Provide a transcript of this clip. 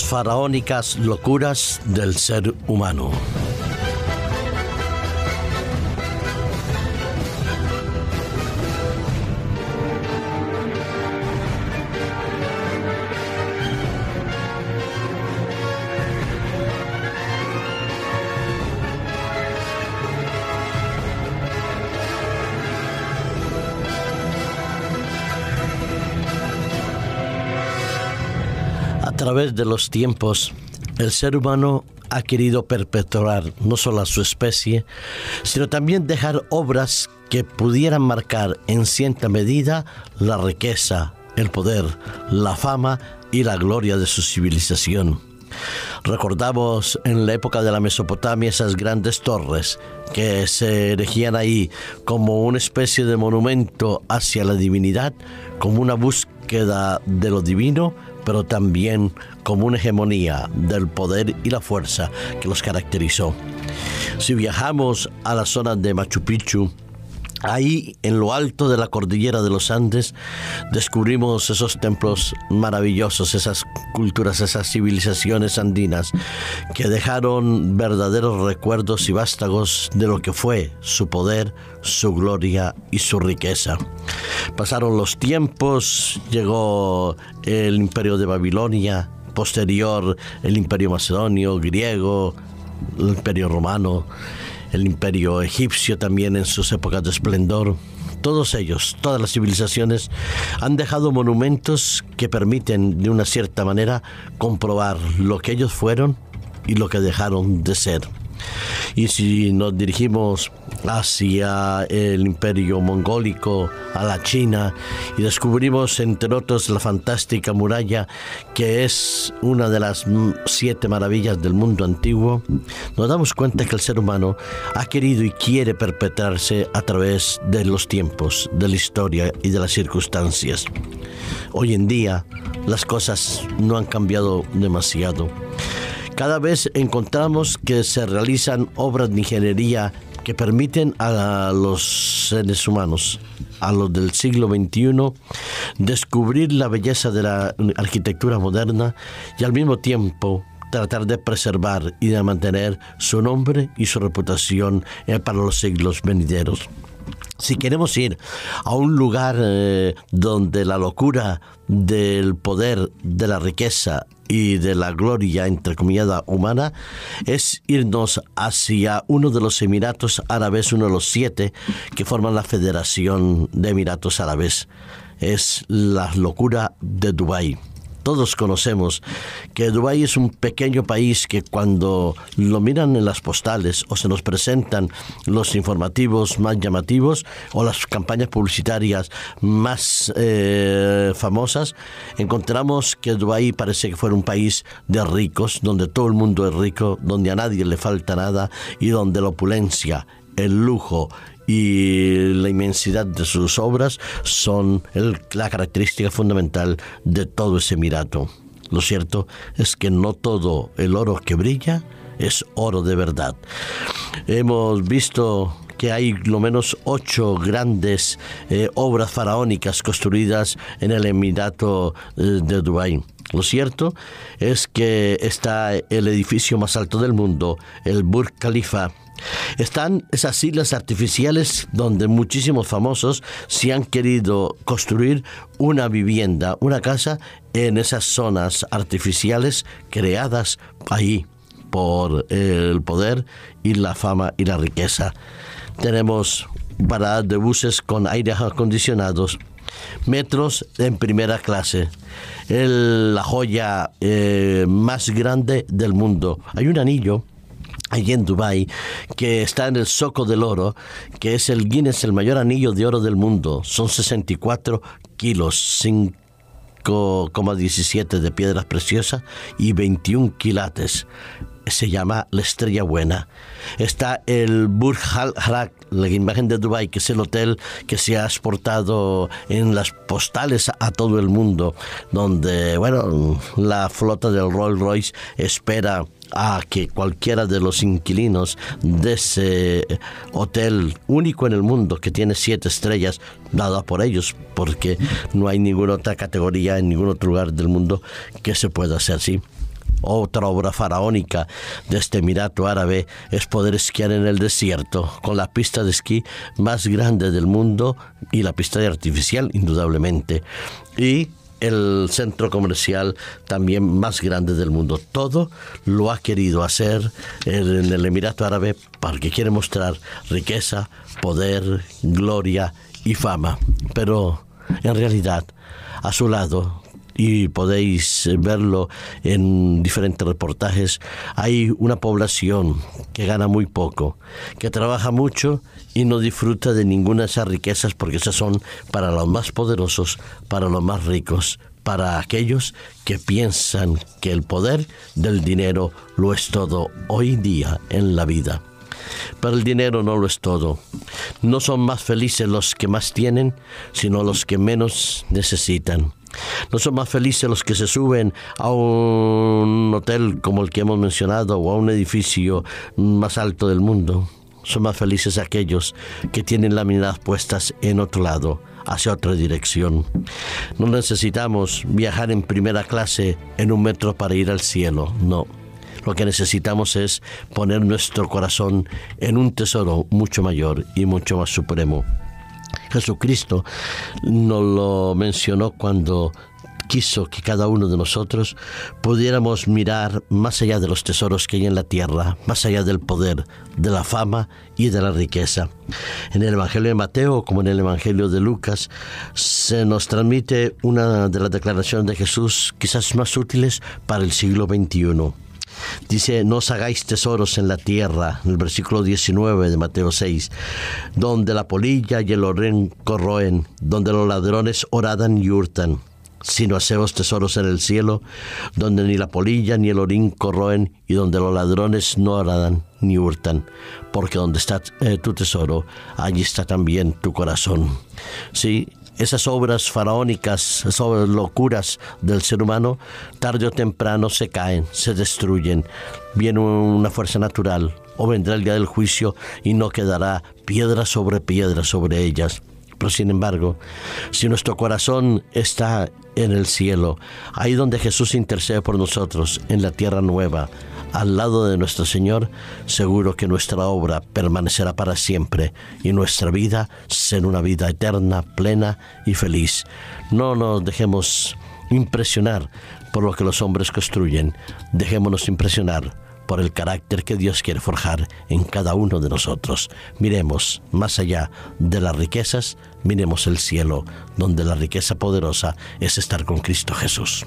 las faraónicas locuras del ser humano. Través de los tiempos, el ser humano ha querido perpetuar no solo a su especie, sino también dejar obras que pudieran marcar en cierta medida la riqueza, el poder, la fama y la gloria de su civilización. Recordamos en la época de la Mesopotamia esas grandes torres que se erigían ahí como una especie de monumento hacia la divinidad, como una búsqueda de lo divino pero también como una hegemonía del poder y la fuerza que los caracterizó. Si viajamos a la zona de Machu Picchu, Ahí, en lo alto de la cordillera de los Andes, descubrimos esos templos maravillosos, esas culturas, esas civilizaciones andinas que dejaron verdaderos recuerdos y vástagos de lo que fue su poder, su gloria y su riqueza. Pasaron los tiempos, llegó el imperio de Babilonia, posterior el imperio macedonio, griego, el imperio romano el imperio egipcio también en sus épocas de esplendor. Todos ellos, todas las civilizaciones, han dejado monumentos que permiten de una cierta manera comprobar lo que ellos fueron y lo que dejaron de ser. Y si nos dirigimos hacia el imperio mongólico, a la China, y descubrimos entre otros la fantástica muralla que es una de las siete maravillas del mundo antiguo, nos damos cuenta que el ser humano ha querido y quiere perpetrarse a través de los tiempos, de la historia y de las circunstancias. Hoy en día las cosas no han cambiado demasiado. Cada vez encontramos que se realizan obras de ingeniería que permiten a los seres humanos, a los del siglo XXI, descubrir la belleza de la arquitectura moderna y al mismo tiempo tratar de preservar y de mantener su nombre y su reputación eh, para los siglos venideros. Si queremos ir a un lugar eh, donde la locura del poder, de la riqueza y de la gloria entrecomillada humana es irnos hacia uno de los Emiratos Árabes, uno de los siete que forman la Federación de Emiratos Árabes. Es la locura de Dubái todos conocemos que Dubái es un pequeño país que cuando lo miran en las postales o se nos presentan los informativos más llamativos o las campañas publicitarias más eh, famosas, encontramos que Dubái parece que fuera un país de ricos, donde todo el mundo es rico, donde a nadie le falta nada y donde la opulencia, el lujo y la inmensidad de sus obras son la característica fundamental de todo ese Emirato. Lo cierto es que no todo el oro que brilla es oro de verdad. Hemos visto que hay lo menos ocho grandes eh, obras faraónicas construidas en el Emirato eh, de Dubái. Lo cierto es que está el edificio más alto del mundo, el Burj Khalifa, están esas islas artificiales donde muchísimos famosos se han querido construir una vivienda, una casa en esas zonas artificiales creadas ahí por el poder y la fama y la riqueza. Tenemos paradas de buses con aire acondicionados, metros en primera clase, la joya eh, más grande del mundo. Hay un anillo allí en Dubai, que está en el Soco del Oro, que es el Guinness, el mayor anillo de oro del mundo. Son 64 kilos, 5,17 de piedras preciosas y 21 quilates. Se llama la Estrella Buena. Está el Burj Al Arab, la imagen de Dubai, que es el hotel que se ha exportado en las postales a todo el mundo, donde, bueno, la flota del Rolls Royce espera a que cualquiera de los inquilinos de ese hotel único en el mundo que tiene siete estrellas, dada por ellos, porque no hay ninguna otra categoría en ningún otro lugar del mundo que se pueda hacer así. Otra obra faraónica de este Emirato Árabe es poder esquiar en el desierto, con la pista de esquí más grande del mundo y la pista de artificial, indudablemente. Y el centro comercial también más grande del mundo. Todo lo ha querido hacer en el Emirato Árabe porque quiere mostrar riqueza, poder, gloria y fama. Pero en realidad, a su lado y podéis verlo en diferentes reportajes, hay una población que gana muy poco, que trabaja mucho y no disfruta de ninguna de esas riquezas porque esas son para los más poderosos, para los más ricos, para aquellos que piensan que el poder del dinero lo es todo hoy día en la vida. Pero el dinero no lo es todo. No son más felices los que más tienen, sino los que menos necesitan. No son más felices los que se suben a un hotel como el que hemos mencionado o a un edificio más alto del mundo. Son más felices aquellos que tienen las miradas puestas en otro lado, hacia otra dirección. No necesitamos viajar en primera clase en un metro para ir al cielo, no. Lo que necesitamos es poner nuestro corazón en un tesoro mucho mayor y mucho más supremo. Jesucristo nos lo mencionó cuando quiso que cada uno de nosotros pudiéramos mirar más allá de los tesoros que hay en la tierra, más allá del poder, de la fama y de la riqueza. En el Evangelio de Mateo, como en el Evangelio de Lucas, se nos transmite una de las declaraciones de Jesús quizás más útiles para el siglo XXI. Dice, no os hagáis tesoros en la tierra, en el versículo 19 de Mateo 6, donde la polilla y el orín corroen, donde los ladrones oradan y hurtan, sino haceos tesoros en el cielo, donde ni la polilla ni el orín corroen y donde los ladrones no oradan ni hurtan, porque donde está eh, tu tesoro, allí está también tu corazón. Sí, esas obras faraónicas, esas locuras del ser humano, tarde o temprano se caen, se destruyen. Viene una fuerza natural o vendrá el día del juicio y no quedará piedra sobre piedra sobre ellas. Pero sin embargo, si nuestro corazón está en el cielo, ahí donde Jesús intercede por nosotros, en la tierra nueva, al lado de nuestro Señor, seguro que nuestra obra permanecerá para siempre y nuestra vida será una vida eterna, plena y feliz. No nos dejemos impresionar por lo que los hombres construyen, dejémonos impresionar por el carácter que Dios quiere forjar en cada uno de nosotros. Miremos más allá de las riquezas, miremos el cielo, donde la riqueza poderosa es estar con Cristo Jesús.